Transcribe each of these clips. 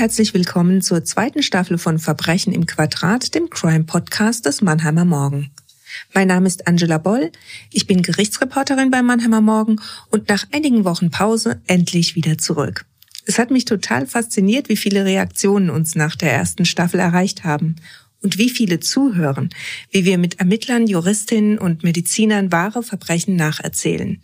Herzlich willkommen zur zweiten Staffel von Verbrechen im Quadrat, dem Crime Podcast des Mannheimer Morgen. Mein Name ist Angela Boll, ich bin Gerichtsreporterin bei Mannheimer Morgen und nach einigen Wochen Pause endlich wieder zurück. Es hat mich total fasziniert, wie viele Reaktionen uns nach der ersten Staffel erreicht haben und wie viele zuhören, wie wir mit Ermittlern, Juristinnen und Medizinern wahre Verbrechen nacherzählen.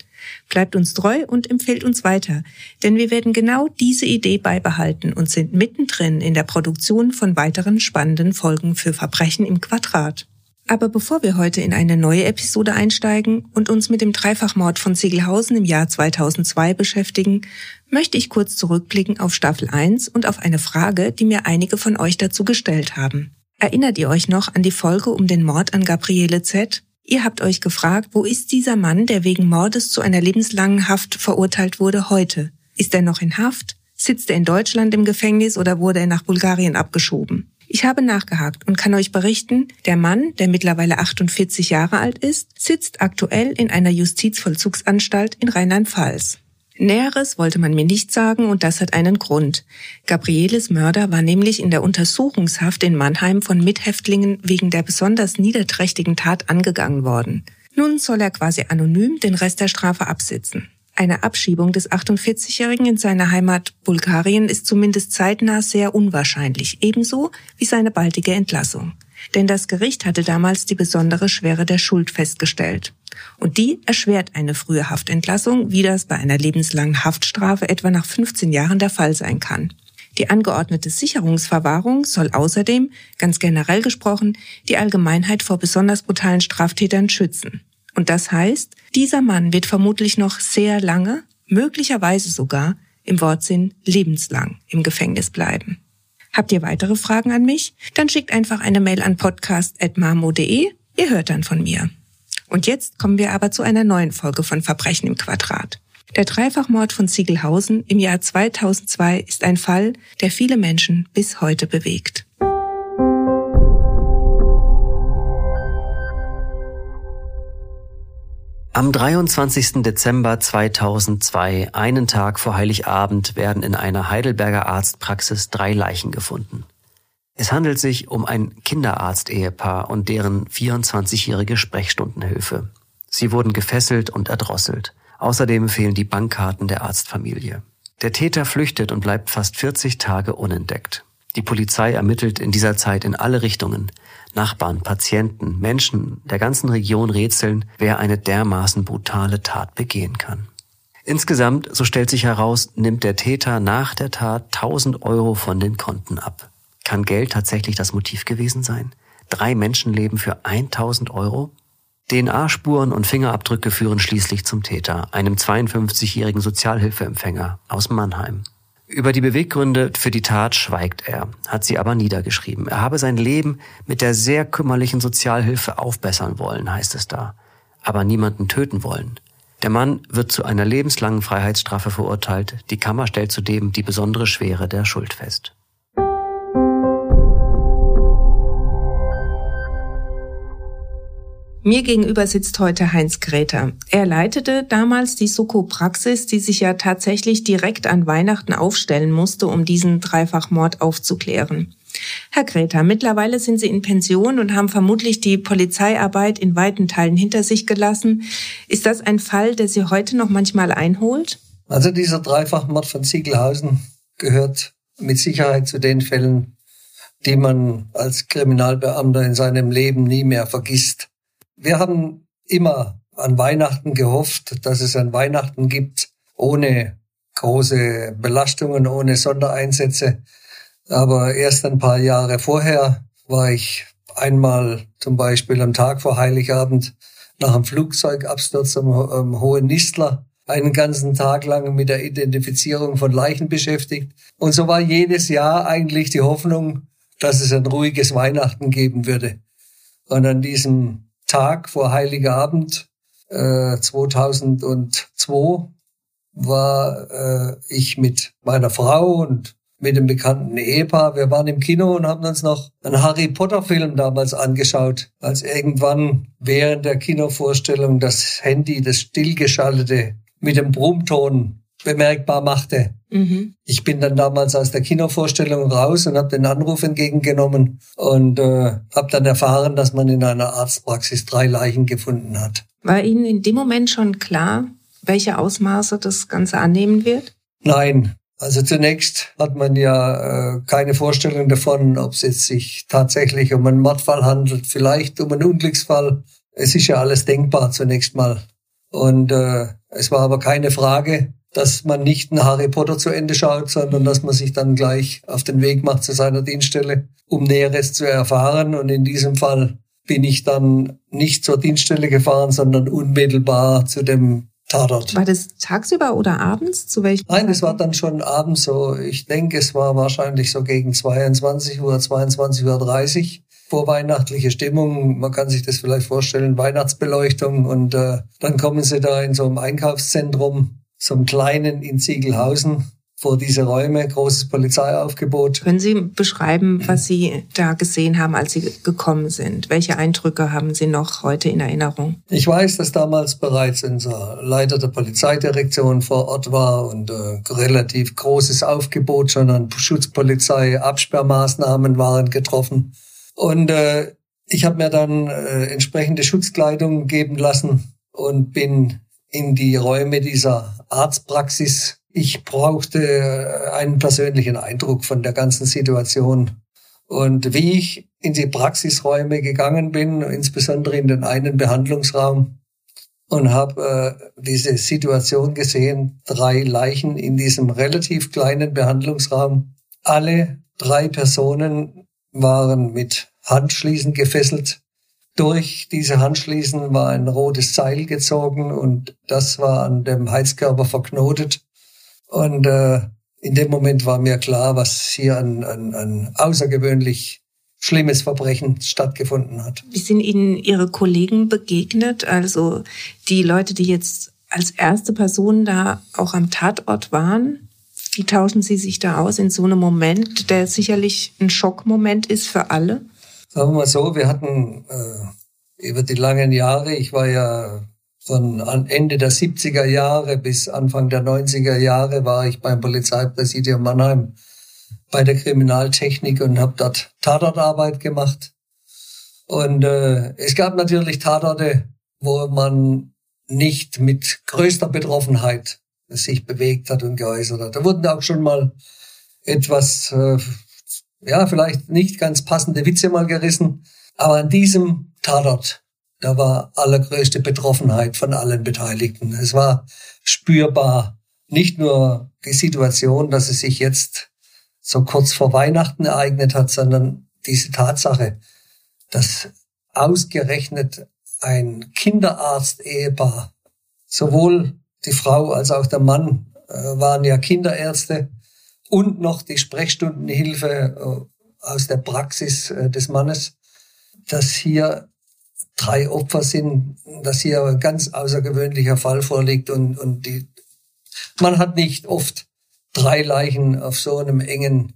Bleibt uns treu und empfehlt uns weiter, denn wir werden genau diese Idee beibehalten und sind mittendrin in der Produktion von weiteren spannenden Folgen für Verbrechen im Quadrat. Aber bevor wir heute in eine neue Episode einsteigen und uns mit dem Dreifachmord von Ziegelhausen im Jahr 2002 beschäftigen, möchte ich kurz zurückblicken auf Staffel 1 und auf eine Frage, die mir einige von euch dazu gestellt haben. Erinnert ihr euch noch an die Folge um den Mord an Gabriele Z? Ihr habt euch gefragt, wo ist dieser Mann, der wegen Mordes zu einer lebenslangen Haft verurteilt wurde, heute? Ist er noch in Haft? Sitzt er in Deutschland im Gefängnis oder wurde er nach Bulgarien abgeschoben? Ich habe nachgehakt und kann euch berichten, der Mann, der mittlerweile 48 Jahre alt ist, sitzt aktuell in einer Justizvollzugsanstalt in Rheinland-Pfalz. Näheres wollte man mir nicht sagen und das hat einen Grund. Gabrieles Mörder war nämlich in der Untersuchungshaft in Mannheim von Mithäftlingen wegen der besonders niederträchtigen Tat angegangen worden. Nun soll er quasi anonym den Rest der Strafe absitzen. Eine Abschiebung des 48-Jährigen in seine Heimat Bulgarien ist zumindest zeitnah sehr unwahrscheinlich, ebenso wie seine baldige Entlassung. Denn das Gericht hatte damals die besondere Schwere der Schuld festgestellt. Und die erschwert eine frühe Haftentlassung, wie das bei einer lebenslangen Haftstrafe etwa nach 15 Jahren der Fall sein kann. Die angeordnete Sicherungsverwahrung soll außerdem, ganz generell gesprochen, die Allgemeinheit vor besonders brutalen Straftätern schützen. Und das heißt, dieser Mann wird vermutlich noch sehr lange, möglicherweise sogar im Wortsinn lebenslang im Gefängnis bleiben. Habt ihr weitere Fragen an mich? Dann schickt einfach eine Mail an podcast.marmo.de. Ihr hört dann von mir. Und jetzt kommen wir aber zu einer neuen Folge von Verbrechen im Quadrat. Der Dreifachmord von Ziegelhausen im Jahr 2002 ist ein Fall, der viele Menschen bis heute bewegt. Am 23. Dezember 2002, einen Tag vor Heiligabend, werden in einer Heidelberger Arztpraxis drei Leichen gefunden. Es handelt sich um ein Kinderarzt-Ehepaar und deren 24-jährige Sprechstundenhilfe. Sie wurden gefesselt und erdrosselt. Außerdem fehlen die Bankkarten der Arztfamilie. Der Täter flüchtet und bleibt fast 40 Tage unentdeckt. Die Polizei ermittelt in dieser Zeit in alle Richtungen. Nachbarn, Patienten, Menschen der ganzen Region rätseln, wer eine dermaßen brutale Tat begehen kann. Insgesamt, so stellt sich heraus, nimmt der Täter nach der Tat 1000 Euro von den Konten ab. Kann Geld tatsächlich das Motiv gewesen sein? Drei Menschenleben für 1000 Euro? DNA-Spuren und Fingerabdrücke führen schließlich zum Täter, einem 52-jährigen Sozialhilfeempfänger aus Mannheim. Über die Beweggründe für die Tat schweigt er, hat sie aber niedergeschrieben. Er habe sein Leben mit der sehr kümmerlichen Sozialhilfe aufbessern wollen, heißt es da, aber niemanden töten wollen. Der Mann wird zu einer lebenslangen Freiheitsstrafe verurteilt. Die Kammer stellt zudem die besondere Schwere der Schuld fest. Mir gegenüber sitzt heute Heinz Gräter. Er leitete damals die Soko-Praxis, die sich ja tatsächlich direkt an Weihnachten aufstellen musste, um diesen Dreifachmord aufzuklären. Herr Gräter, mittlerweile sind Sie in Pension und haben vermutlich die Polizeiarbeit in weiten Teilen hinter sich gelassen. Ist das ein Fall, der Sie heute noch manchmal einholt? Also dieser Dreifachmord von Ziegelhausen gehört mit Sicherheit zu den Fällen, die man als Kriminalbeamter in seinem Leben nie mehr vergisst. Wir haben immer an Weihnachten gehofft, dass es ein Weihnachten gibt, ohne große Belastungen, ohne Sondereinsätze. Aber erst ein paar Jahre vorher war ich einmal zum Beispiel am Tag vor Heiligabend nach einem Flugzeugabsturz am, am Hohen Nistler einen ganzen Tag lang mit der Identifizierung von Leichen beschäftigt. Und so war jedes Jahr eigentlich die Hoffnung, dass es ein ruhiges Weihnachten geben würde. Und an diesem Tag vor Heiligabend äh, 2002 war äh, ich mit meiner Frau und mit dem bekannten Ehepaar. Wir waren im Kino und haben uns noch einen Harry Potter Film damals angeschaut, als irgendwann während der Kinovorstellung das Handy, das stillgeschaltete, mit dem Brummton bemerkbar machte. Mhm. Ich bin dann damals aus der Kinovorstellung raus und habe den Anruf entgegengenommen und äh, habe dann erfahren, dass man in einer Arztpraxis drei Leichen gefunden hat. War Ihnen in dem Moment schon klar, welche Ausmaße das Ganze annehmen wird? Nein. Also zunächst hat man ja äh, keine Vorstellung davon, ob es jetzt sich tatsächlich um einen Mordfall handelt, vielleicht um einen Unglücksfall. Es ist ja alles denkbar zunächst mal. Und äh, es war aber keine Frage, dass man nicht einen Harry Potter zu Ende schaut, sondern dass man sich dann gleich auf den Weg macht zu seiner Dienststelle, um Näheres zu erfahren. Und in diesem Fall bin ich dann nicht zur Dienststelle gefahren, sondern unmittelbar zu dem Tatort. War das tagsüber oder abends? Zu welchem? Nein, das war dann schon abends so. Ich denke, es war wahrscheinlich so gegen 22 Uhr, 22.30 Uhr. Vorweihnachtliche Stimmung, man kann sich das vielleicht vorstellen, Weihnachtsbeleuchtung und äh, dann kommen sie da in so einem Einkaufszentrum, so einem kleinen in Ziegelhausen vor diese Räume, großes Polizeiaufgebot. Können Sie beschreiben, was Sie da gesehen haben, als Sie gekommen sind? Welche Eindrücke haben Sie noch heute in Erinnerung? Ich weiß, dass damals bereits unser Leiter der Polizeidirektion vor Ort war und äh, relativ großes Aufgebot schon an Schutzpolizei, Absperrmaßnahmen waren getroffen. Und äh, ich habe mir dann äh, entsprechende Schutzkleidung geben lassen und bin in die Räume dieser Arztpraxis ich brauchte äh, einen persönlichen Eindruck von der ganzen Situation. Und wie ich in die Praxisräume gegangen bin, insbesondere in den einen Behandlungsraum, und habe äh, diese Situation gesehen, drei Leichen in diesem relativ kleinen Behandlungsraum. Alle drei Personen waren mit Handschließen gefesselt. Durch diese Handschließen war ein rotes Seil gezogen und das war an dem Heizkörper verknotet. Und äh, in dem Moment war mir klar, was hier an, an, an außergewöhnlich schlimmes Verbrechen stattgefunden hat. Wie sind Ihnen Ihre Kollegen begegnet? Also die Leute, die jetzt als erste Person da auch am Tatort waren? Wie tauschen Sie sich da aus in so einem Moment, der sicherlich ein Schockmoment ist für alle? Sagen wir mal so, wir hatten äh, über die langen Jahre, ich war ja von Ende der 70er Jahre bis Anfang der 90er Jahre war ich beim Polizeipräsidium Mannheim bei der Kriminaltechnik und habe dort Tatortarbeit gemacht. Und äh, es gab natürlich Tatorte, wo man nicht mit größter Betroffenheit sich bewegt hat und geäußert hat. Da wurden auch schon mal etwas, äh, ja, vielleicht nicht ganz passende Witze mal gerissen. Aber an diesem Tatort da war allergrößte Betroffenheit von allen Beteiligten. Es war spürbar, nicht nur die Situation, dass es sich jetzt so kurz vor Weihnachten ereignet hat, sondern diese Tatsache, dass ausgerechnet ein Kinderarzt-Ehepaar, sowohl die Frau als auch der Mann äh, waren ja Kinderärzte und noch die Sprechstundenhilfe äh, aus der Praxis äh, des Mannes, dass hier drei Opfer sind, dass hier ein ganz außergewöhnlicher Fall vorliegt und, und die, man hat nicht oft drei Leichen auf so einem engen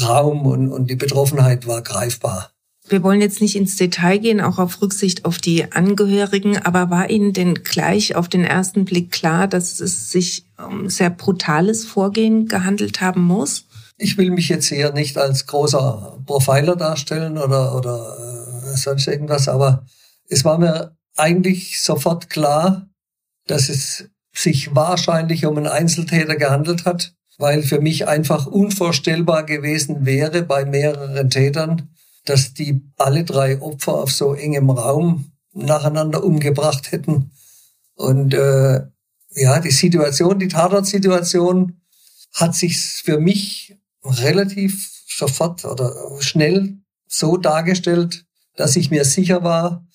Raum und, und die Betroffenheit war greifbar. Wir wollen jetzt nicht ins Detail gehen, auch auf Rücksicht auf die Angehörigen, aber war Ihnen denn gleich auf den ersten Blick klar, dass es sich sehr brutales Vorgehen gehandelt haben muss? Ich will mich jetzt hier nicht als großer Profiler darstellen oder, oder äh, sonst irgendwas, aber es war mir eigentlich sofort klar, dass es sich wahrscheinlich um einen Einzeltäter gehandelt hat, weil für mich einfach unvorstellbar gewesen wäre bei mehreren Tätern, dass die alle drei Opfer auf so engem Raum nacheinander umgebracht hätten. Und äh, ja, die Situation, die Tatortsituation hat sich für mich relativ sofort oder schnell so dargestellt, dass ich mir sicher war,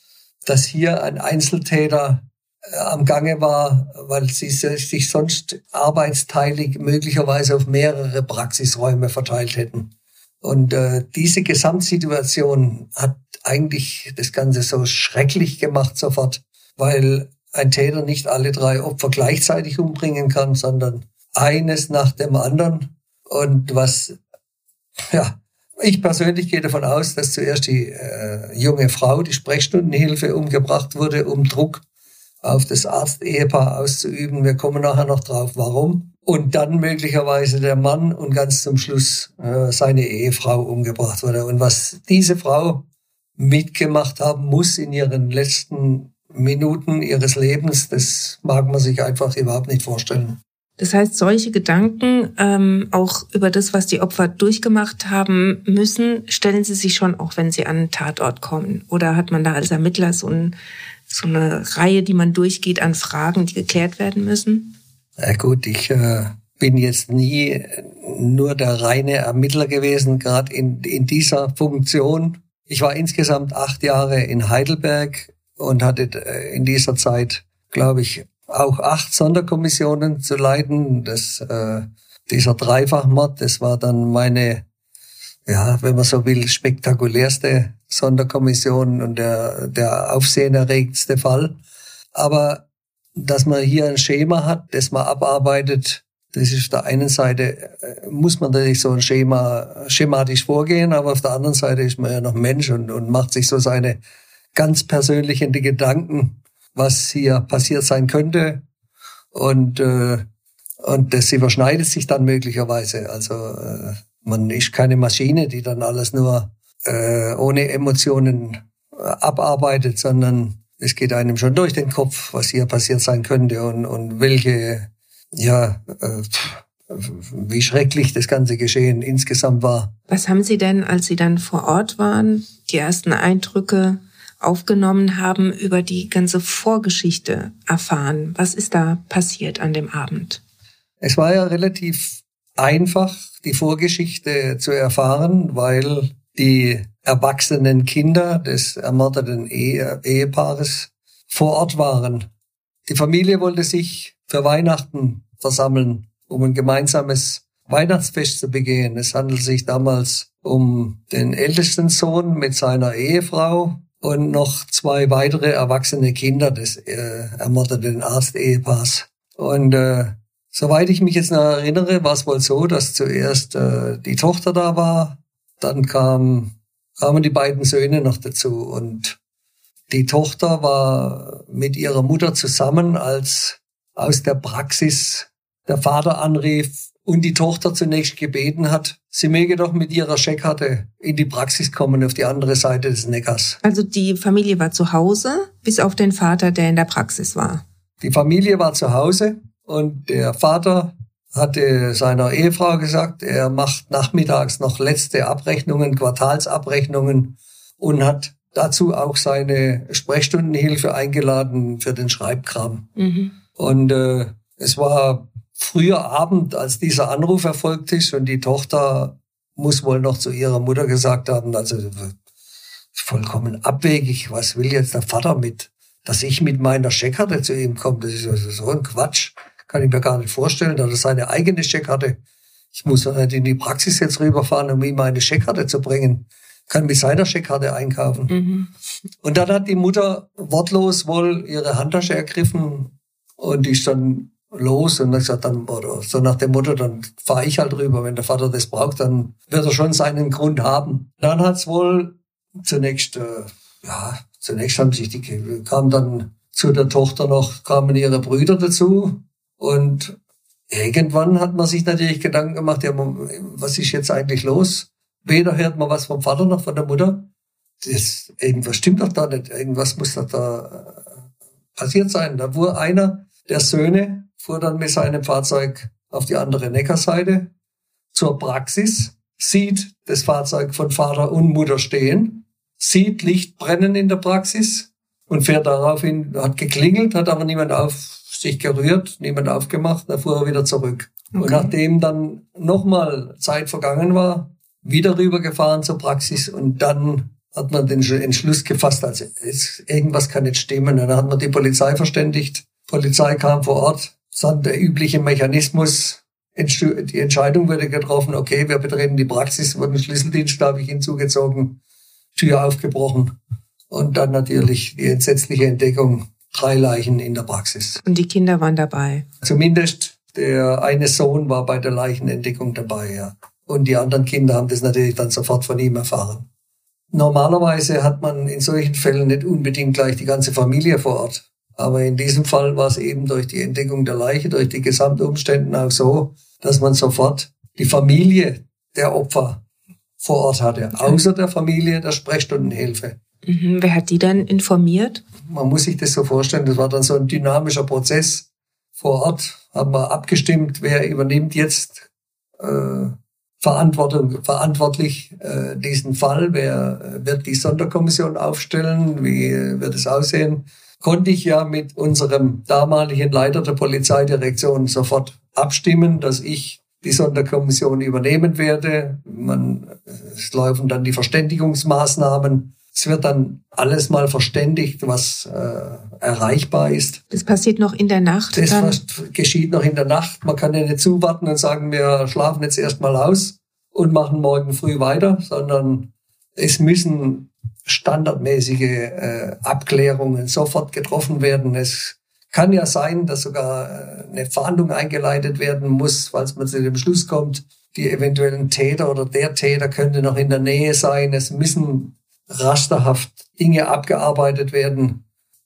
dass hier ein Einzeltäter äh, am Gange war, weil sie sich sonst arbeitsteilig möglicherweise auf mehrere Praxisräume verteilt hätten. Und äh, diese Gesamtsituation hat eigentlich das Ganze so schrecklich gemacht sofort, weil ein Täter nicht alle drei Opfer gleichzeitig umbringen kann, sondern eines nach dem anderen. Und was ja, ich persönlich gehe davon aus, dass zuerst die äh, junge Frau, die Sprechstundenhilfe, umgebracht wurde, um Druck auf das Arzt-Ehepaar auszuüben. Wir kommen nachher noch drauf, warum. und dann möglicherweise der Mann und ganz zum Schluss äh, seine Ehefrau umgebracht wurde. Und was diese Frau mitgemacht haben muss in ihren letzten Minuten ihres Lebens, das mag man sich einfach überhaupt nicht vorstellen. Das heißt, solche Gedanken, ähm, auch über das, was die Opfer durchgemacht haben müssen, stellen Sie sich schon auch, wenn Sie an einen Tatort kommen. Oder hat man da als Ermittler so, ein, so eine Reihe, die man durchgeht an Fragen, die geklärt werden müssen? Ja gut, ich äh, bin jetzt nie nur der reine Ermittler gewesen, gerade in, in dieser Funktion. Ich war insgesamt acht Jahre in Heidelberg und hatte äh, in dieser Zeit, glaube ich, auch acht Sonderkommissionen zu leiten. Das, äh, dieser Dreifachmord, das war dann meine, ja, wenn man so will, spektakulärste Sonderkommission und der, der aufsehenerregendste Fall. Aber dass man hier ein Schema hat, das man abarbeitet. Das ist auf der einen Seite, äh, muss man natürlich so ein Schema schematisch vorgehen, aber auf der anderen Seite ist man ja noch Mensch und, und macht sich so seine ganz persönlichen Gedanken, was hier passiert sein könnte. Und, äh, und das überschneidet sich dann möglicherweise. Also äh, man ist keine Maschine, die dann alles nur äh, ohne Emotionen äh, abarbeitet, sondern es geht einem schon durch den Kopf, was hier passiert sein könnte und, und welche, ja, äh, wie schrecklich das ganze Geschehen insgesamt war. Was haben Sie denn, als Sie dann vor Ort waren, die ersten Eindrücke aufgenommen haben, über die ganze Vorgeschichte erfahren? Was ist da passiert an dem Abend? Es war ja relativ einfach, die Vorgeschichte zu erfahren, weil die erwachsenen Kinder des ermordeten Ehe Ehepaares vor Ort waren. Die Familie wollte sich für Weihnachten versammeln, um ein gemeinsames Weihnachtsfest zu begehen. Es handelt sich damals um den ältesten Sohn mit seiner Ehefrau und noch zwei weitere erwachsene Kinder des äh, ermordeten Arztehepaars. Und äh, soweit ich mich jetzt noch erinnere, war es wohl so, dass zuerst äh, die Tochter da war, dann kam, kamen die beiden Söhne noch dazu und die Tochter war mit ihrer Mutter zusammen, als aus der Praxis der Vater anrief und die Tochter zunächst gebeten hat, sie möge doch mit ihrer Scheckkarte in die Praxis kommen auf die andere Seite des Neckars. Also die Familie war zu Hause, bis auf den Vater, der in der Praxis war. Die Familie war zu Hause und der Vater hatte seiner Ehefrau gesagt, er macht nachmittags noch letzte Abrechnungen, Quartalsabrechnungen und hat dazu auch seine Sprechstundenhilfe eingeladen für den Schreibkram. Mhm. Und äh, es war früher Abend, als dieser Anruf erfolgt ist und die Tochter muss wohl noch zu ihrer Mutter gesagt haben, also vollkommen abwegig, was will jetzt der Vater mit, dass ich mit meiner Scheckkarte zu ihm komme, das ist also so ein Quatsch kann ich mir gar nicht vorstellen. Da hat er seine eigene Scheckkarte. Ich muss nicht in die Praxis jetzt rüberfahren, um ihm meine Scheckkarte zu bringen. Kann mit seiner Scheckkarte einkaufen. Mhm. Und dann hat die Mutter wortlos wohl ihre Handtasche ergriffen und ist dann los und dann gesagt, dann, oder so nach dem Motto, dann fahre ich halt rüber. Wenn der Vater das braucht, dann wird er schon seinen Grund haben. Dann hat's wohl zunächst, äh, ja, zunächst haben sich die, kam dann zu der Tochter noch, kamen ihre Brüder dazu und irgendwann hat man sich natürlich Gedanken gemacht, ja, was ist jetzt eigentlich los? Weder hört man was vom Vater noch von der Mutter. Das, irgendwas stimmt doch da nicht. Irgendwas muss doch da äh, passiert sein. Da fuhr einer der Söhne, fuhr dann mit seinem Fahrzeug auf die andere Neckarseite zur Praxis, sieht das Fahrzeug von Vater und Mutter stehen, sieht Licht brennen in der Praxis und fährt daraufhin, hat geklingelt, hat aber niemand auf sich gerührt, niemand aufgemacht, dann fuhr er wieder zurück. Okay. Und nachdem dann nochmal Zeit vergangen war, wieder rübergefahren zur Praxis und dann hat man den Entschluss gefasst, also irgendwas kann nicht stimmen. Und dann hat man die Polizei verständigt. Polizei kam vor Ort, dann der übliche Mechanismus. Die Entscheidung wurde getroffen, okay, wir betreten die Praxis, wurden Schlüsseldienst, glaube ich, hinzugezogen, Tür aufgebrochen. Und dann natürlich die entsetzliche Entdeckung, drei Leichen in der Praxis. Und die Kinder waren dabei? Zumindest der eine Sohn war bei der Leichenentdeckung dabei, ja. Und die anderen Kinder haben das natürlich dann sofort von ihm erfahren. Normalerweise hat man in solchen Fällen nicht unbedingt gleich die ganze Familie vor Ort. Aber in diesem Fall war es eben durch die Entdeckung der Leiche, durch die Gesamtumstände auch so, dass man sofort die Familie der Opfer vor Ort hatte, außer der Familie der Sprechstundenhilfe. Mhm. Wer hat die dann informiert? Man muss sich das so vorstellen, das war dann so ein dynamischer Prozess. Vor Ort haben wir abgestimmt, wer übernimmt jetzt äh, Verantwortung, verantwortlich äh, diesen Fall, wer äh, wird die Sonderkommission aufstellen, wie äh, wird es aussehen. Konnte ich ja mit unserem damaligen Leiter der Polizeidirektion sofort abstimmen, dass ich die Sonderkommission übernehmen werde. Man, es laufen dann die Verständigungsmaßnahmen. Es wird dann alles mal verständigt, was äh, erreichbar ist. Das passiert noch in der Nacht. Das dann? geschieht noch in der Nacht. Man kann ja nicht zuwarten und sagen, wir schlafen jetzt erstmal aus und machen morgen früh weiter, sondern es müssen standardmäßige äh, Abklärungen sofort getroffen werden. Es kann ja sein, dass sogar äh, eine Fahndung eingeleitet werden muss, falls man zu dem Schluss kommt, die eventuellen Täter oder der Täter könnte noch in der Nähe sein. Es müssen rasterhaft Dinge abgearbeitet werden.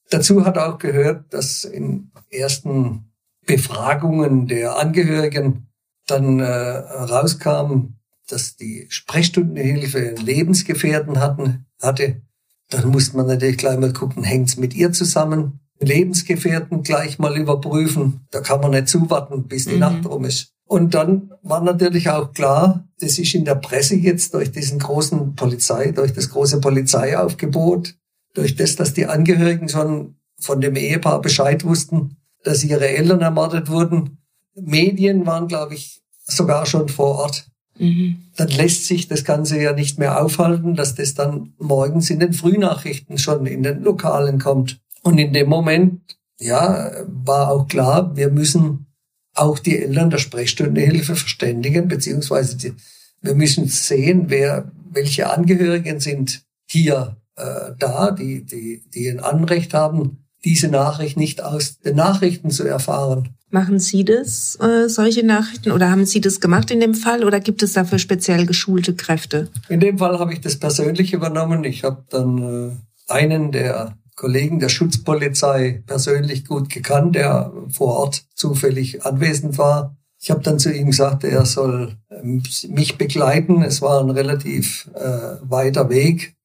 Dazu hat auch gehört, dass in ersten Befragungen der Angehörigen dann äh, rauskam, dass die Sprechstundenhilfe Lebensgefährden hatten, hatte. Dann musste man natürlich gleich mal gucken, hängt's mit ihr zusammen? Lebensgefährten gleich mal überprüfen. Da kann man nicht zuwarten, bis die mhm. Nacht rum ist. Und dann war natürlich auch klar, das ist in der Presse jetzt durch diesen großen Polizei, durch das große Polizeiaufgebot, durch das, dass die Angehörigen schon von dem Ehepaar Bescheid wussten, dass ihre Eltern ermordet wurden. Medien waren, glaube ich, sogar schon vor Ort. Mhm. Dann lässt sich das Ganze ja nicht mehr aufhalten, dass das dann morgens in den Frühnachrichten schon in den Lokalen kommt. Und in dem Moment, ja, war auch klar, wir müssen auch die Eltern der Sprechstundehilfe verständigen, beziehungsweise die, wir müssen sehen, wer, welche Angehörigen sind hier äh, da, die, die, die ein Anrecht haben, diese Nachricht nicht aus den Nachrichten zu erfahren. Machen Sie das, äh, solche Nachrichten, oder haben Sie das gemacht in dem Fall, oder gibt es dafür speziell geschulte Kräfte? In dem Fall habe ich das persönlich übernommen. Ich habe dann äh, einen der Kollegen der Schutzpolizei persönlich gut gekannt, der vor Ort zufällig anwesend war. Ich habe dann zu ihm gesagt, er soll ähm, mich begleiten. Es war ein relativ äh, weiter Weg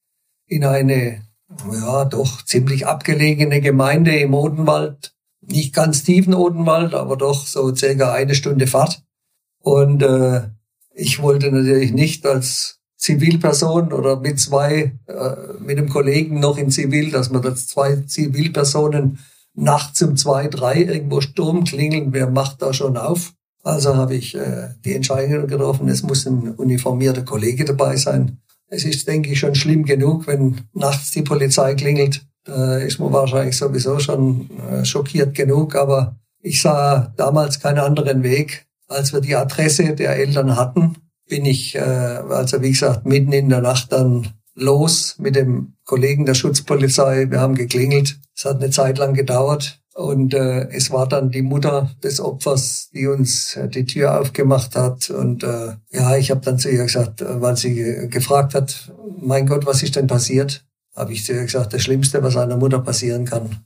in eine, ja, doch ziemlich abgelegene Gemeinde im Odenwald. Nicht ganz tiefen Odenwald, aber doch so circa eine Stunde Fahrt. Und äh, ich wollte natürlich nicht als Zivilperson oder mit zwei, äh, mit einem Kollegen noch in Zivil, dass man das zwei Zivilpersonen nachts um zwei, drei irgendwo Sturm klingeln, wer macht da schon auf? Also habe ich äh, die Entscheidung getroffen, es muss ein uniformierter Kollege dabei sein. Es ist, denke ich, schon schlimm genug, wenn nachts die Polizei klingelt. Da ist man wahrscheinlich sowieso schon äh, schockiert genug, aber ich sah damals keinen anderen Weg, als wir die Adresse der Eltern hatten bin ich, äh, also wie gesagt, mitten in der Nacht dann los mit dem Kollegen der Schutzpolizei. Wir haben geklingelt. Es hat eine Zeit lang gedauert. Und äh, es war dann die Mutter des Opfers, die uns äh, die Tür aufgemacht hat. Und äh, ja, ich habe dann zu ihr gesagt, äh, weil sie gefragt hat, mein Gott, was ist denn passiert? Habe ich zu ihr gesagt, das Schlimmste, was einer Mutter passieren kann.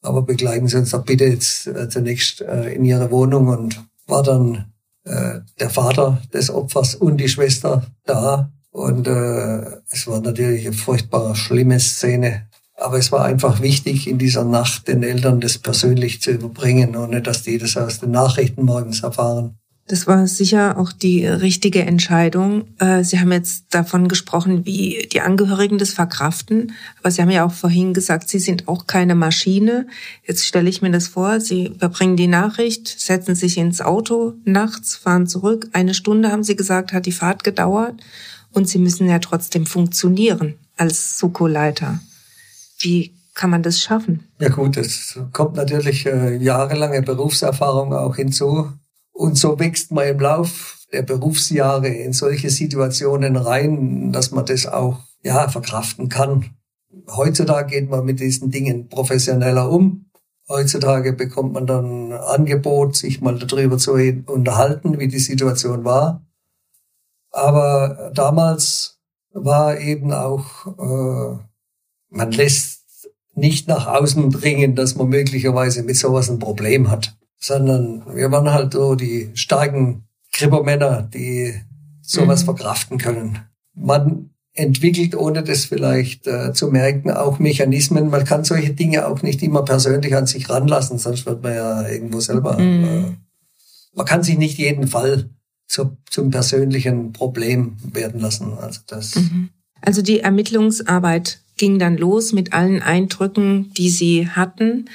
Aber begleiten Sie uns doch bitte jetzt äh, zunächst äh, in Ihre Wohnung und war dann äh, der Vater des Opfers und die Schwester da. Und äh, es war natürlich eine furchtbar schlimme Szene. Aber es war einfach wichtig, in dieser Nacht den Eltern das persönlich zu überbringen, ohne dass die das aus den Nachrichten morgens erfahren. Das war sicher auch die richtige Entscheidung. Äh, Sie haben jetzt davon gesprochen, wie die Angehörigen das verkraften. Aber Sie haben ja auch vorhin gesagt, Sie sind auch keine Maschine. Jetzt stelle ich mir das vor. Sie überbringen die Nachricht, setzen sich ins Auto nachts, fahren zurück. Eine Stunde, haben Sie gesagt, hat die Fahrt gedauert. Und Sie müssen ja trotzdem funktionieren als Suko-Leiter. Wie kann man das schaffen? Ja gut, es kommt natürlich äh, jahrelange Berufserfahrung auch hinzu. Und so wächst man im Lauf der Berufsjahre in solche Situationen rein, dass man das auch ja verkraften kann. Heutzutage geht man mit diesen Dingen professioneller um. Heutzutage bekommt man dann Angebot, sich mal darüber zu unterhalten, wie die Situation war. Aber damals war eben auch, äh, man lässt nicht nach außen bringen, dass man möglicherweise mit sowas ein Problem hat, sondern wir waren halt so die starken Kribbermänner, die sowas mhm. verkraften können. Man entwickelt, ohne das vielleicht äh, zu merken, auch Mechanismen. Man kann solche Dinge auch nicht immer persönlich an sich ranlassen, sonst wird man ja irgendwo selber. Mhm. Äh, man kann sich nicht jeden Fall zu, zum persönlichen Problem werden lassen. Also das. Mhm. Also die Ermittlungsarbeit ging dann los mit allen Eindrücken, die Sie hatten.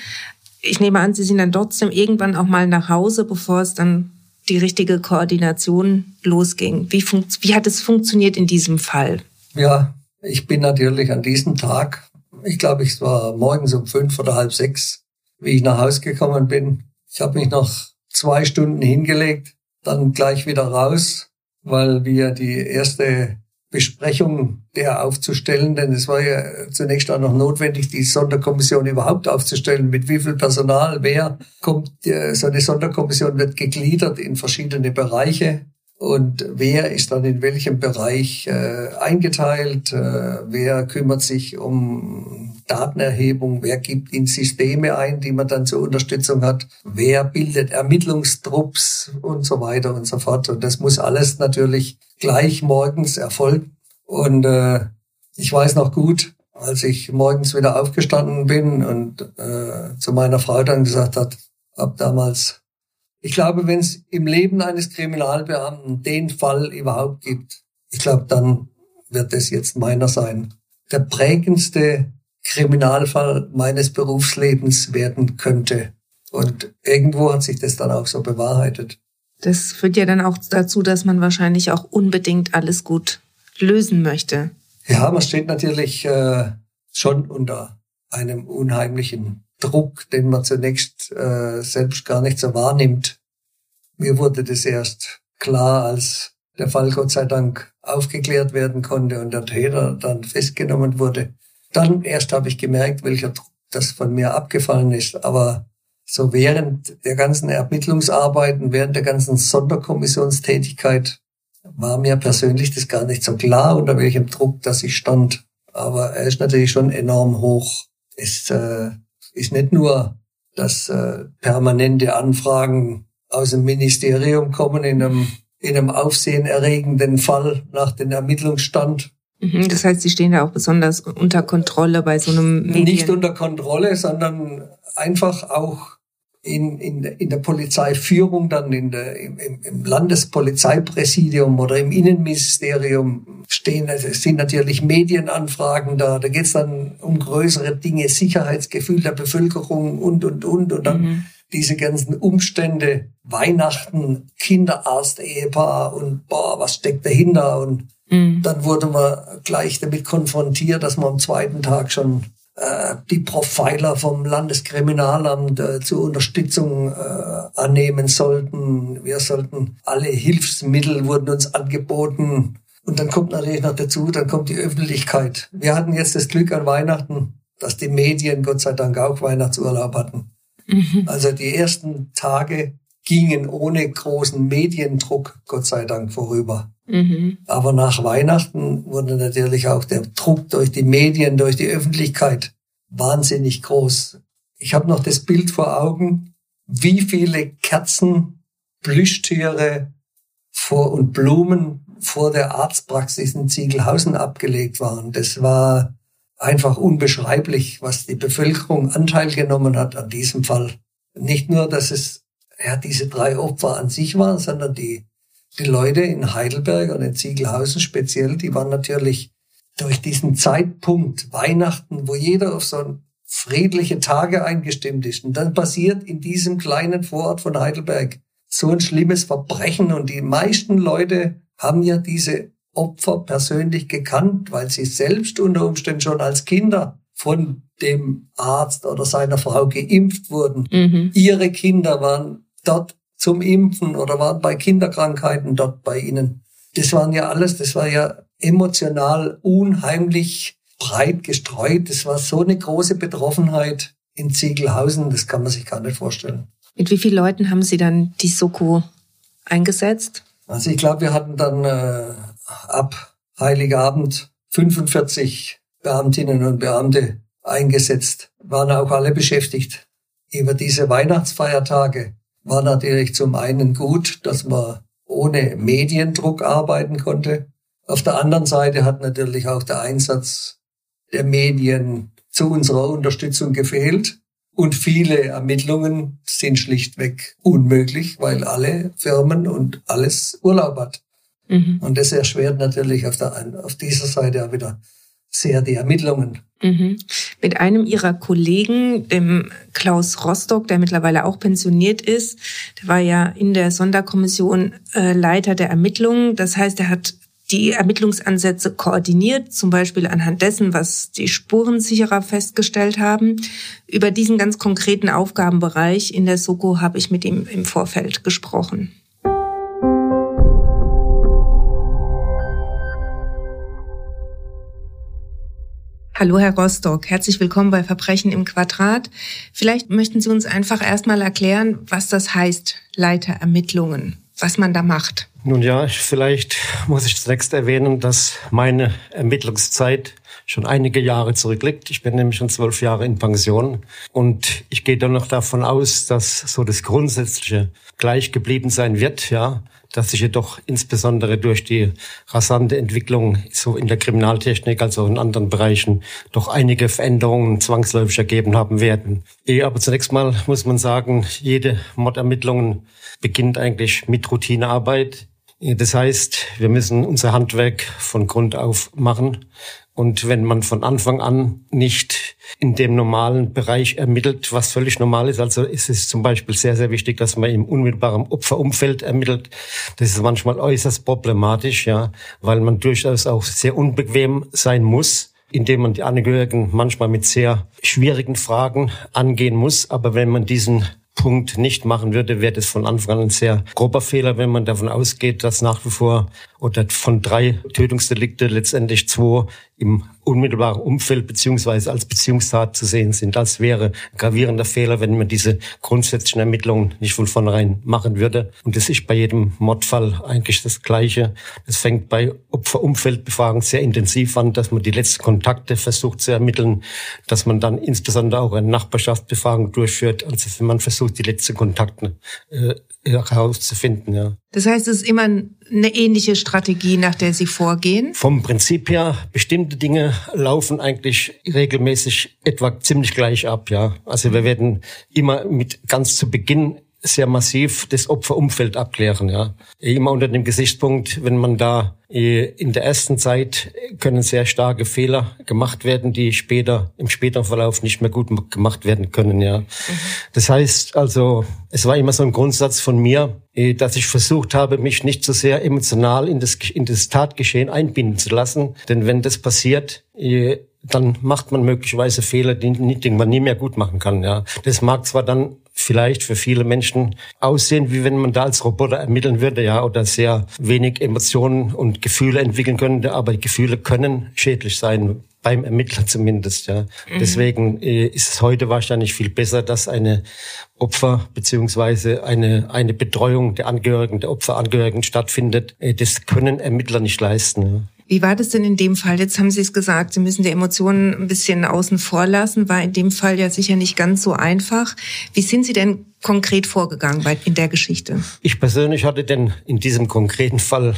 Ich nehme an, Sie sind dann trotzdem irgendwann auch mal nach Hause, bevor es dann die richtige Koordination losging. Wie, wie hat es funktioniert in diesem Fall? Ja, ich bin natürlich an diesem Tag, ich glaube, ich war morgens um fünf oder halb sechs, wie ich nach Hause gekommen bin. Ich habe mich noch zwei Stunden hingelegt, dann gleich wieder raus, weil wir die erste Besprechung der aufzustellen, denn es war ja zunächst auch noch notwendig, die Sonderkommission überhaupt aufzustellen, mit wie viel Personal, wer kommt, so eine Sonderkommission wird gegliedert in verschiedene Bereiche und wer ist dann in welchem Bereich äh, eingeteilt, äh, wer kümmert sich um Datenerhebung, wer gibt in Systeme ein, die man dann zur Unterstützung hat, wer bildet Ermittlungstrupps und so weiter und so fort. Und das muss alles natürlich gleich morgens erfolgen. Und äh, ich weiß noch gut, als ich morgens wieder aufgestanden bin und äh, zu meiner Frau dann gesagt hat, ab damals, ich glaube, wenn es im Leben eines Kriminalbeamten den Fall überhaupt gibt, ich glaube, dann wird es jetzt meiner sein. Der prägendste Kriminalfall meines Berufslebens werden könnte. Und irgendwo hat sich das dann auch so bewahrheitet. Das führt ja dann auch dazu, dass man wahrscheinlich auch unbedingt alles gut lösen möchte. Ja, man steht natürlich äh, schon unter einem unheimlichen Druck, den man zunächst äh, selbst gar nicht so wahrnimmt. Mir wurde das erst klar, als der Fall Gott sei Dank aufgeklärt werden konnte und der Täter dann festgenommen wurde. Dann erst habe ich gemerkt, welcher Druck das von mir abgefallen ist. Aber so während der ganzen Ermittlungsarbeiten, während der ganzen Sonderkommissionstätigkeit war mir persönlich das gar nicht so klar, unter welchem Druck das ich stand. Aber er ist natürlich schon enorm hoch. Es äh, ist nicht nur, dass äh, permanente Anfragen aus dem Ministerium kommen in einem, in einem aufsehenerregenden Fall nach dem Ermittlungsstand, das heißt, Sie stehen da auch besonders unter Kontrolle bei so einem Medien Nicht unter Kontrolle, sondern einfach auch in, in, in der Polizeiführung, dann in der, im, im Landespolizeipräsidium oder im Innenministerium stehen, also es sind natürlich Medienanfragen da, da geht es dann um größere Dinge, Sicherheitsgefühl der Bevölkerung und, und, und, und dann mhm. diese ganzen Umstände, Weihnachten, Kinderarzt, Ehepaar und boah, was steckt dahinter? Und Mhm. Dann wurde man gleich damit konfrontiert, dass man am zweiten Tag schon äh, die Profiler vom Landeskriminalamt äh, zur Unterstützung äh, annehmen sollten. Wir sollten alle Hilfsmittel wurden uns angeboten. Und dann kommt natürlich noch dazu, dann kommt die Öffentlichkeit. Wir hatten jetzt das Glück an Weihnachten, dass die Medien Gott sei Dank auch Weihnachtsurlaub hatten. Mhm. Also die ersten Tage gingen ohne großen Mediendruck Gott sei Dank vorüber. Mhm. Aber nach Weihnachten wurde natürlich auch der Druck durch die Medien, durch die Öffentlichkeit wahnsinnig groß. Ich habe noch das Bild vor Augen, wie viele Kerzen, Plüschtiere vor und Blumen vor der Arztpraxis in Ziegelhausen abgelegt waren. Das war einfach unbeschreiblich, was die Bevölkerung Anteil genommen hat an diesem Fall. Nicht nur, dass es ja, diese drei Opfer an sich waren, sondern die die Leute in Heidelberg und in Ziegelhausen speziell, die waren natürlich durch diesen Zeitpunkt Weihnachten, wo jeder auf so friedliche Tage eingestimmt ist. Und dann passiert in diesem kleinen Vorort von Heidelberg so ein schlimmes Verbrechen. Und die meisten Leute haben ja diese Opfer persönlich gekannt, weil sie selbst unter Umständen schon als Kinder von dem Arzt oder seiner Frau geimpft wurden. Mhm. Ihre Kinder waren dort zum Impfen oder waren bei Kinderkrankheiten dort bei Ihnen. Das waren ja alles, das war ja emotional unheimlich breit gestreut. Das war so eine große Betroffenheit in Ziegelhausen, das kann man sich gar nicht vorstellen. Mit wie vielen Leuten haben Sie dann die Soko eingesetzt? Also ich glaube, wir hatten dann äh, ab Heiligabend 45 Beamtinnen und Beamte eingesetzt, waren auch alle beschäftigt. Über diese Weihnachtsfeiertage war natürlich zum einen gut, dass man ohne Mediendruck arbeiten konnte. Auf der anderen Seite hat natürlich auch der Einsatz der Medien zu unserer Unterstützung gefehlt. Und viele Ermittlungen sind schlichtweg unmöglich, weil alle Firmen und alles Urlaub hat. Mhm. Und das erschwert natürlich auf, der, auf dieser Seite auch wieder sehr die Ermittlungen. Mhm. Mit einem ihrer Kollegen, dem Klaus Rostock, der mittlerweile auch pensioniert ist, der war ja in der Sonderkommission äh, Leiter der Ermittlungen. Das heißt, er hat die Ermittlungsansätze koordiniert, zum Beispiel anhand dessen, was die Spurensicherer festgestellt haben. Über diesen ganz konkreten Aufgabenbereich in der Soko habe ich mit ihm im Vorfeld gesprochen. Hallo, Herr Rostock. Herzlich willkommen bei Verbrechen im Quadrat. Vielleicht möchten Sie uns einfach erstmal erklären, was das heißt, Leiterermittlungen, was man da macht. Nun ja, vielleicht muss ich zunächst erwähnen, dass meine Ermittlungszeit schon einige Jahre zurückliegt. Ich bin nämlich schon zwölf Jahre in Pension und ich gehe dann noch davon aus, dass so das Grundsätzliche gleich geblieben sein wird, ja dass sich jedoch insbesondere durch die rasante Entwicklung so in der Kriminaltechnik als auch in anderen Bereichen doch einige Veränderungen zwangsläufig ergeben haben werden. Aber zunächst mal muss man sagen, jede Mordermittlung beginnt eigentlich mit Routinearbeit. Das heißt, wir müssen unser Handwerk von Grund auf machen. Und wenn man von Anfang an nicht in dem normalen Bereich ermittelt, was völlig normal ist, also ist es zum Beispiel sehr, sehr wichtig, dass man im unmittelbaren Opferumfeld ermittelt. Das ist manchmal äußerst problematisch, ja, weil man durchaus auch sehr unbequem sein muss indem man die Angehörigen manchmal mit sehr schwierigen Fragen angehen muss. Aber wenn man diesen Punkt nicht machen würde, wäre das von Anfang an ein sehr grober Fehler, wenn man davon ausgeht, dass nach wie vor oder von drei Tötungsdelikte letztendlich zwei im unmittelbaren Umfeld beziehungsweise als Beziehungstat zu sehen sind. Das wäre ein gravierender Fehler, wenn man diese grundsätzlichen Ermittlungen nicht von vornherein machen würde. Und das ist bei jedem Mordfall eigentlich das Gleiche. Es fängt bei Opferumfeldbefragung sehr intensiv an, dass man die letzten Kontakte versucht zu ermitteln, dass man dann insbesondere auch eine Nachbarschaftsbefragung durchführt, also wenn man versucht, die letzten Kontakte äh, herauszufinden. Ja. Das heißt, es ist immer eine ähnliche Strategie, nach der Sie vorgehen? Vom Prinzip her, bestimmte Dinge laufen eigentlich regelmäßig etwa ziemlich gleich ab, ja. Also wir werden immer mit ganz zu Beginn sehr massiv das Opferumfeld abklären, ja. Immer unter dem Gesichtspunkt, wenn man da äh, in der ersten Zeit können sehr starke Fehler gemacht werden, die später, im späteren Verlauf nicht mehr gut gemacht werden können, ja. Mhm. Das heißt also, es war immer so ein Grundsatz von mir, äh, dass ich versucht habe, mich nicht so sehr emotional in das, in das Tatgeschehen einbinden zu lassen. Denn wenn das passiert, äh, dann macht man möglicherweise Fehler, die, die man nie mehr gut machen kann. Ja, das mag zwar dann vielleicht für viele Menschen aussehen, wie wenn man da als Roboter ermitteln würde, ja, oder sehr wenig Emotionen und Gefühle entwickeln könnte, aber die Gefühle können schädlich sein, beim Ermittler zumindest, ja. Mhm. Deswegen äh, ist es heute wahrscheinlich viel besser, dass eine Opfer beziehungsweise eine, eine Betreuung der Angehörigen, der Opferangehörigen stattfindet. Äh, das können Ermittler nicht leisten. Ja. Wie war das denn in dem Fall? Jetzt haben Sie es gesagt, Sie müssen die Emotionen ein bisschen außen vor lassen. War in dem Fall ja sicher nicht ganz so einfach. Wie sind Sie denn konkret vorgegangen in der Geschichte? Ich persönlich hatte denn in diesem konkreten Fall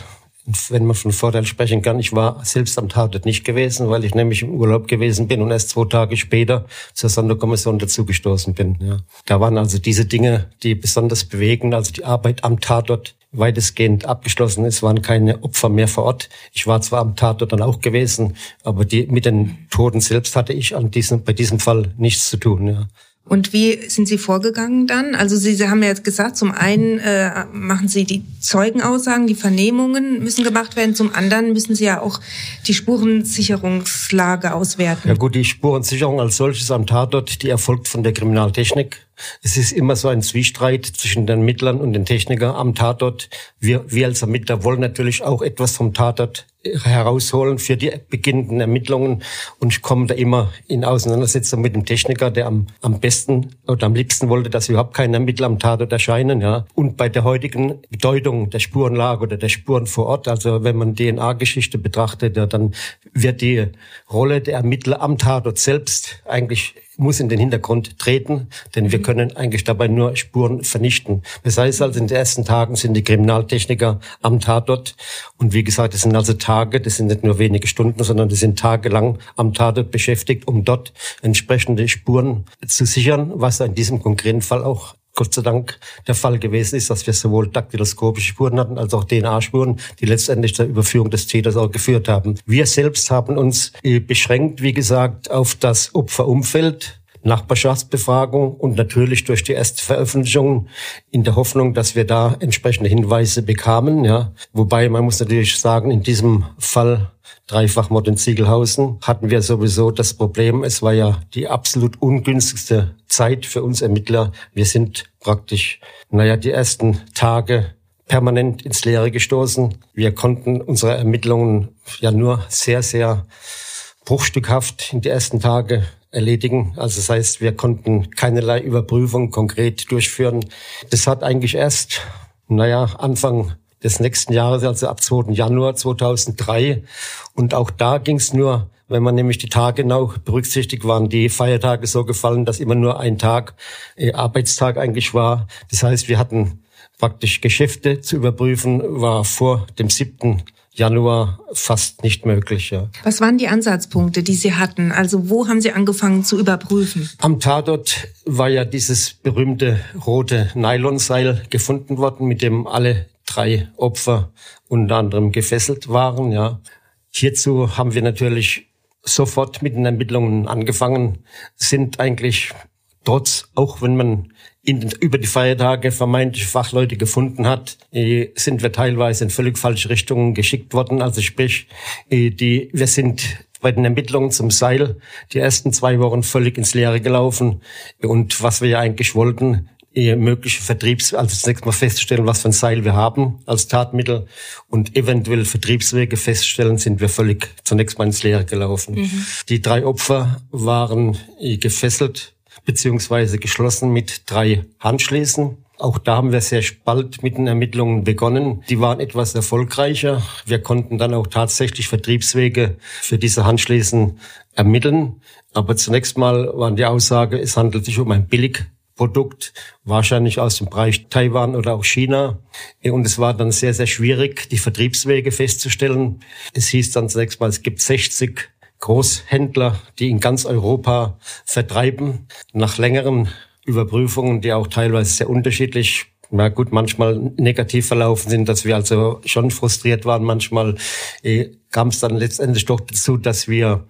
wenn man von Vorteil sprechen kann, ich war selbst am Tatort nicht gewesen, weil ich nämlich im Urlaub gewesen bin und erst zwei Tage später zur Sonderkommission dazugestoßen bin. Ja. Da waren also diese Dinge, die besonders bewegen, also die Arbeit am Tatort weitestgehend abgeschlossen. Es waren keine Opfer mehr vor Ort. Ich war zwar am Tatort dann auch gewesen, aber die, mit den Toten selbst hatte ich an diesem, bei diesem Fall nichts zu tun. Ja. Und wie sind Sie vorgegangen dann? Also Sie, Sie haben ja jetzt gesagt, zum einen äh, machen Sie die Zeugenaussagen, die Vernehmungen müssen gemacht werden, zum anderen müssen Sie ja auch die Spurensicherungslage auswerten. Ja gut, die Spurensicherung als solches am Tatort, die erfolgt von der Kriminaltechnik. Es ist immer so ein Zwiestreит zwischen den Ermittlern und den Technikern am Tatort. Wir, wir als Ermittler wollen natürlich auch etwas vom Tatort herausholen für die beginnenden Ermittlungen und komme da immer in Auseinandersetzung mit dem Techniker, der am, am besten oder am liebsten wollte, dass überhaupt keine Ermittler am Tatort erscheinen. Ja. Und bei der heutigen Bedeutung der Spurenlage oder der Spuren vor Ort, also wenn man DNA-Geschichte betrachtet, ja, dann wird die Rolle der Ermittler am Tatort selbst eigentlich muss in den Hintergrund treten, denn wir mhm. können eigentlich dabei nur Spuren vernichten. Das heißt also, in den ersten Tagen sind die Kriminaltechniker am Tatort. Und wie gesagt, das sind also Tage, das sind nicht nur wenige Stunden, sondern das sind tagelang am Tatort beschäftigt, um dort entsprechende Spuren zu sichern, was in diesem konkreten Fall auch Gott sei Dank der Fall gewesen ist, dass wir sowohl daktyloskopische Spuren hatten als auch DNA-Spuren, die letztendlich zur Überführung des Täters auch geführt haben. Wir selbst haben uns äh, beschränkt, wie gesagt, auf das Opferumfeld. Nachbarschaftsbefragung und natürlich durch die erste Veröffentlichung in der Hoffnung, dass wir da entsprechende Hinweise bekamen. Ja. Wobei man muss natürlich sagen, in diesem Fall Dreifachmord in Ziegelhausen hatten wir sowieso das Problem, es war ja die absolut ungünstigste Zeit für uns Ermittler. Wir sind praktisch, naja, die ersten Tage permanent ins Leere gestoßen. Wir konnten unsere Ermittlungen ja nur sehr, sehr bruchstückhaft in die ersten Tage erledigen. Also das heißt, wir konnten keinerlei Überprüfung konkret durchführen. Das hat eigentlich erst, naja, Anfang des nächsten Jahres, also ab 2. Januar 2003. Und auch da ging es nur, wenn man nämlich die Tage genau berücksichtigt, waren die Feiertage so gefallen, dass immer nur ein Tag äh, Arbeitstag eigentlich war. Das heißt, wir hatten praktisch Geschäfte zu überprüfen, war vor dem 7. Januar fast nicht möglich. Ja. Was waren die Ansatzpunkte, die Sie hatten? Also wo haben Sie angefangen zu überprüfen? Am Tatort war ja dieses berühmte rote Nylonseil gefunden worden, mit dem alle drei Opfer unter anderem gefesselt waren. Ja. Hierzu haben wir natürlich sofort mit den Ermittlungen angefangen, sind eigentlich trotz, auch wenn man in, über die Feiertage vermeintliche Fachleute gefunden hat, äh, sind wir teilweise in völlig falsche Richtungen geschickt worden. Also sprich, äh, die, wir sind bei den Ermittlungen zum Seil die ersten zwei Wochen völlig ins Leere gelaufen. Und was wir ja eigentlich wollten, äh, mögliche Vertriebs, also zunächst mal feststellen, was für ein Seil wir haben als Tatmittel und eventuell Vertriebswege feststellen, sind wir völlig zunächst mal ins Leere gelaufen. Mhm. Die drei Opfer waren gefesselt beziehungsweise geschlossen mit drei Handschließen. Auch da haben wir sehr bald mit den Ermittlungen begonnen. Die waren etwas erfolgreicher. Wir konnten dann auch tatsächlich Vertriebswege für diese Handschließen ermitteln. Aber zunächst mal waren die Aussage, es handelt sich um ein Billigprodukt, wahrscheinlich aus dem Bereich Taiwan oder auch China. Und es war dann sehr, sehr schwierig, die Vertriebswege festzustellen. Es hieß dann zunächst mal, es gibt 60 Großhändler, die in ganz Europa vertreiben. Nach längeren Überprüfungen, die auch teilweise sehr unterschiedlich na gut, manchmal negativ verlaufen sind, dass wir also schon frustriert waren. Manchmal äh, kam es dann letztendlich doch dazu, dass wir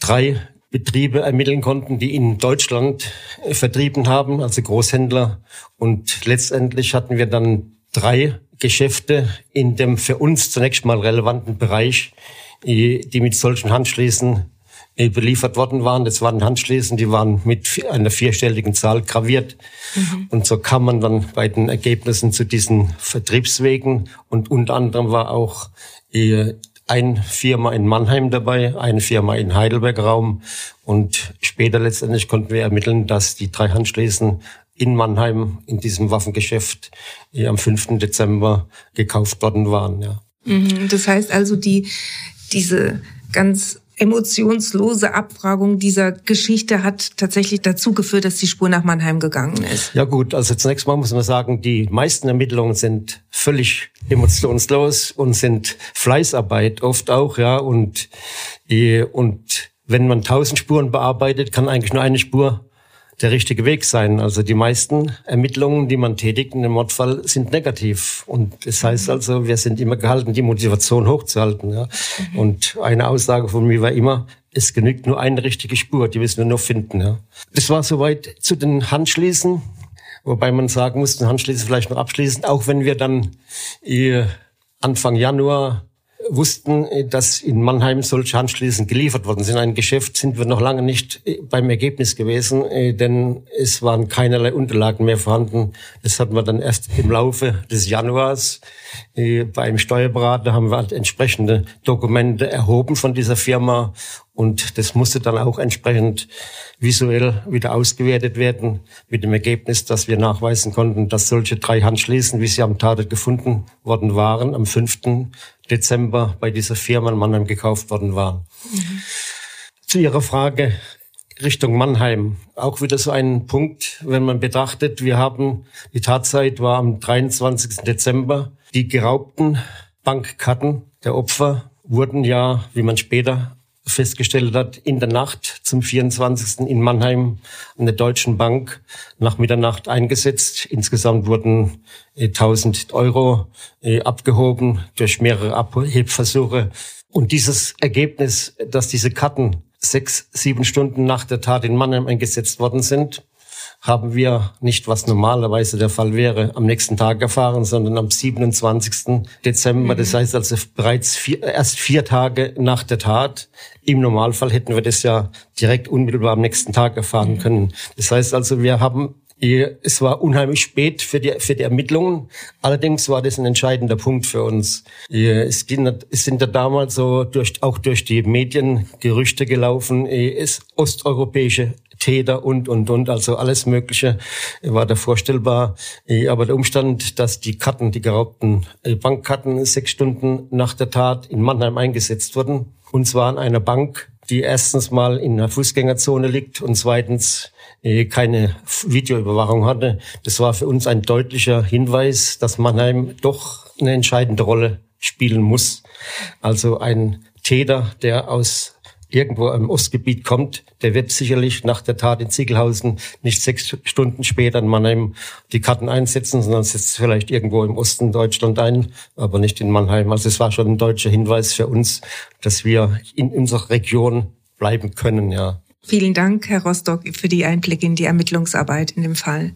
drei Betriebe ermitteln konnten, die in Deutschland äh, vertrieben haben, also Großhändler. Und letztendlich hatten wir dann drei Geschäfte in dem für uns zunächst mal relevanten Bereich, die mit solchen Handschließen beliefert worden waren. Das waren Handschließen, die waren mit einer vierstelligen Zahl graviert. Mhm. Und so kam man dann bei den Ergebnissen zu diesen Vertriebswegen. Und unter anderem war auch äh, ein Firma in Mannheim dabei, eine Firma in Heidelberg Raum. Und später letztendlich konnten wir ermitteln, dass die drei Handschließen in Mannheim in diesem Waffengeschäft äh, am 5. Dezember gekauft worden waren. Ja. Mhm. Das heißt also, die diese ganz emotionslose Abfragung dieser Geschichte hat tatsächlich dazu geführt, dass die Spur nach Mannheim gegangen ist. Ja gut, also zunächst mal muss man sagen, die meisten Ermittlungen sind völlig emotionslos und sind Fleißarbeit oft auch, ja, und, und wenn man tausend Spuren bearbeitet, kann eigentlich nur eine Spur der richtige Weg sein. Also die meisten Ermittlungen, die man tätigt in einem Mordfall, sind negativ. Und das heißt also, wir sind immer gehalten, die Motivation hochzuhalten. Ja. Mhm. Und eine Aussage von mir war immer, es genügt nur eine richtige Spur, die müssen wir nur finden. Ja. Das war soweit zu den Handschließen, wobei man sagen muss, den Handschließen vielleicht noch abschließen, auch wenn wir dann Anfang Januar wussten, dass in Mannheim solche Handschließen geliefert worden sind. Ein Geschäft sind wir noch lange nicht beim Ergebnis gewesen, denn es waren keinerlei Unterlagen mehr vorhanden. Das hatten wir dann erst im Laufe des Januars beim Steuerberater haben wir halt entsprechende Dokumente erhoben von dieser Firma und das musste dann auch entsprechend visuell wieder ausgewertet werden mit dem Ergebnis, dass wir nachweisen konnten, dass solche drei Handschließen, wie sie am Tatort gefunden worden waren, am 5. Dezember bei dieser Firma in Mannheim gekauft worden waren. Mhm. Zu Ihrer Frage Richtung Mannheim. Auch wieder so ein Punkt, wenn man betrachtet, wir haben, die Tatzeit war am 23. Dezember. Die geraubten Bankkarten der Opfer wurden ja, wie man später festgestellt hat, in der Nacht zum 24. in Mannheim an der Deutschen Bank nach Mitternacht eingesetzt. Insgesamt wurden 1000 äh, Euro äh, abgehoben durch mehrere Abhebversuche. Und dieses Ergebnis, dass diese Karten sechs, sieben Stunden nach der Tat in Mannheim eingesetzt worden sind, haben wir nicht, was normalerweise der Fall wäre, am nächsten Tag erfahren, sondern am 27. Dezember. Mhm. Das heißt also bereits vier, erst vier Tage nach der Tat. Im Normalfall hätten wir das ja direkt unmittelbar am nächsten Tag erfahren mhm. können. Das heißt also, wir haben es war unheimlich spät für die, für die Ermittlungen. Allerdings war das ein entscheidender Punkt für uns. Es, sind ja damals so durch, auch durch die Medien Gerüchte gelaufen, es osteuropäische Täter und, und, und, also alles Mögliche war da vorstellbar. Aber der Umstand, dass die Karten, die geraubten äh, Bankkarten sechs Stunden nach der Tat in Mannheim eingesetzt wurden, und zwar an einer Bank, die erstens mal in einer Fußgängerzone liegt und zweitens äh, keine Videoüberwachung hatte. Das war für uns ein deutlicher Hinweis, dass Mannheim doch eine entscheidende Rolle spielen muss. Also ein Täter, der aus irgendwo im Ostgebiet kommt, der wird sicherlich nach der Tat in Ziegelhausen nicht sechs Stunden später in Mannheim die Karten einsetzen, sondern setzt vielleicht irgendwo im Osten Deutschland ein, aber nicht in Mannheim. Also es war schon ein deutscher Hinweis für uns, dass wir in unserer Region bleiben können, ja. Vielen Dank, Herr Rostock, für die Einblicke in die Ermittlungsarbeit in dem Fall.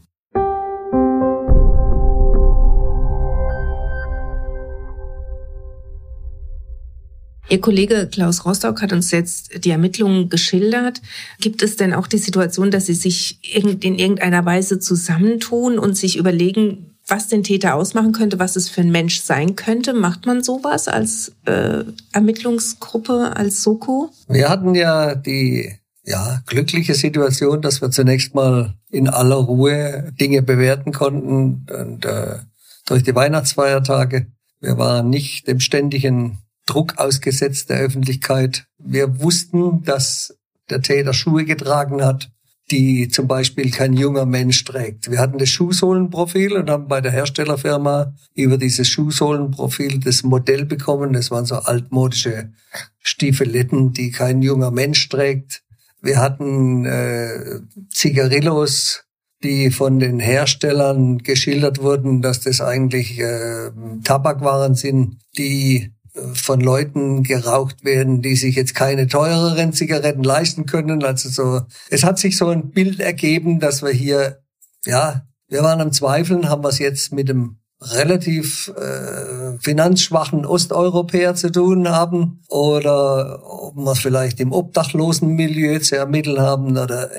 Ihr Kollege Klaus Rostock hat uns jetzt die Ermittlungen geschildert. Gibt es denn auch die Situation, dass Sie sich in irgendeiner Weise zusammentun und sich überlegen, was den Täter ausmachen könnte, was es für ein Mensch sein könnte? Macht man sowas als äh, Ermittlungsgruppe, als Soko? Wir hatten ja die ja, glückliche Situation, dass wir zunächst mal in aller Ruhe Dinge bewerten konnten und äh, durch die Weihnachtsfeiertage. Wir waren nicht dem ständigen Druck ausgesetzt der Öffentlichkeit. Wir wussten, dass der Täter Schuhe getragen hat, die zum Beispiel kein junger Mensch trägt. Wir hatten das Schuhsohlenprofil und haben bei der Herstellerfirma über dieses Schuhsohlenprofil das Modell bekommen. Das waren so altmodische Stiefeletten, die kein junger Mensch trägt. Wir hatten äh, Zigarillos, die von den Herstellern geschildert wurden, dass das eigentlich äh, Tabakwaren sind, die von Leuten geraucht werden, die sich jetzt keine teureren Zigaretten leisten können. Also so, es hat sich so ein Bild ergeben, dass wir hier, ja, wir waren am Zweifeln, haben wir es jetzt mit dem relativ äh, finanzschwachen Osteuropäer zu tun haben oder ob wir es vielleicht im obdachlosen Milieu zu ermitteln haben oder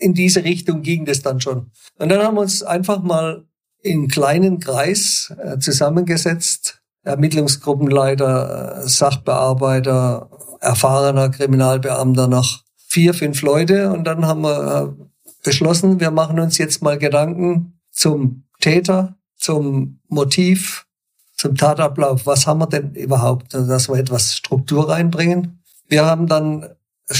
in diese Richtung ging das dann schon. Und dann haben wir uns einfach mal in kleinen Kreis äh, zusammengesetzt Ermittlungsgruppenleiter, Sachbearbeiter, erfahrener Kriminalbeamter noch vier, fünf Leute und dann haben wir äh, beschlossen, wir machen uns jetzt mal Gedanken zum Täter, zum Motiv, zum Tatablauf. Was haben wir denn überhaupt, dass wir etwas Struktur reinbringen? Wir haben dann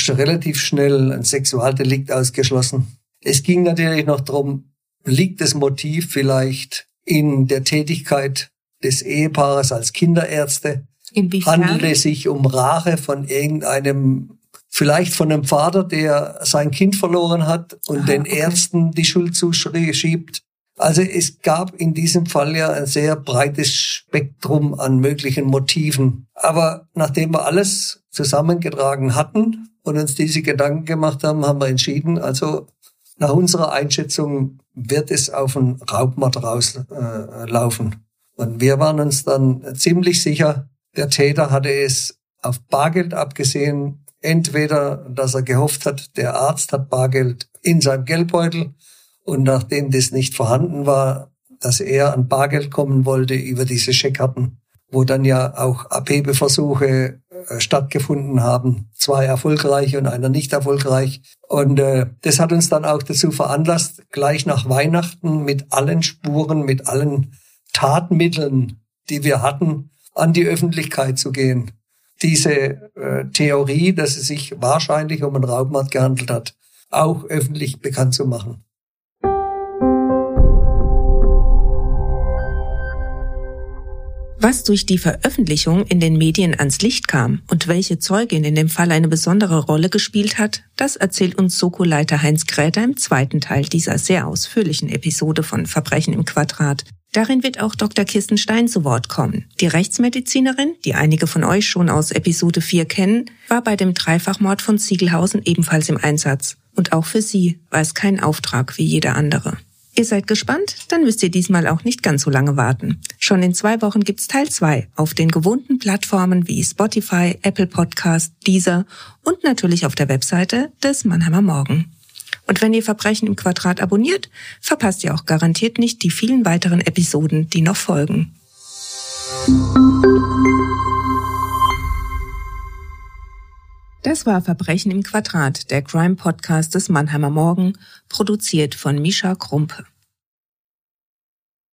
relativ schnell ein Sexualdelikt ausgeschlossen. Es ging natürlich noch darum, liegt das Motiv vielleicht in der Tätigkeit des Ehepaares als Kinderärzte. Inwiefern? Handelt es sich um Rache von irgendeinem, vielleicht von einem Vater, der sein Kind verloren hat und ah, den okay. Ärzten die Schuld zuschiebt. Also es gab in diesem Fall ja ein sehr breites Spektrum an möglichen Motiven. Aber nachdem wir alles zusammengetragen hatten und uns diese Gedanken gemacht haben, haben wir entschieden, also nach unserer Einschätzung wird es auf einen Raubmord rauslaufen. Äh, und wir waren uns dann ziemlich sicher, Der Täter hatte es auf Bargeld abgesehen. Entweder, dass er gehofft hat, der Arzt hat Bargeld in seinem Geldbeutel und nachdem das nicht vorhanden war, dass er an Bargeld kommen wollte über diese Scheckkarten, wo dann ja auch Abhebeversuche äh, stattgefunden haben. Zwei erfolgreiche und einer nicht erfolgreich. Und äh, das hat uns dann auch dazu veranlasst, gleich nach Weihnachten mit allen Spuren, mit allen Tatmitteln, die wir hatten, an die Öffentlichkeit zu gehen. Diese äh, Theorie, dass es sich wahrscheinlich um einen Raubmord gehandelt hat, auch öffentlich bekannt zu machen. Was durch die Veröffentlichung in den Medien ans Licht kam und welche Zeugin in dem Fall eine besondere Rolle gespielt hat, das erzählt uns Soko-Leiter Heinz Gräter im zweiten Teil dieser sehr ausführlichen Episode von Verbrechen im Quadrat. Darin wird auch Dr. Kirsten Stein zu Wort kommen. Die Rechtsmedizinerin, die einige von euch schon aus Episode 4 kennen, war bei dem Dreifachmord von Ziegelhausen ebenfalls im Einsatz. Und auch für sie war es kein Auftrag wie jeder andere. Ihr seid gespannt? Dann müsst ihr diesmal auch nicht ganz so lange warten. Schon in zwei Wochen gibt's Teil 2 auf den gewohnten Plattformen wie Spotify, Apple Podcast, Deezer und natürlich auf der Webseite des Mannheimer Morgen. Und wenn ihr Verbrechen im Quadrat abonniert, verpasst ihr auch garantiert nicht die vielen weiteren Episoden, die noch folgen. Das war Verbrechen im Quadrat, der Crime Podcast des Mannheimer Morgen, produziert von Misha Krumpe.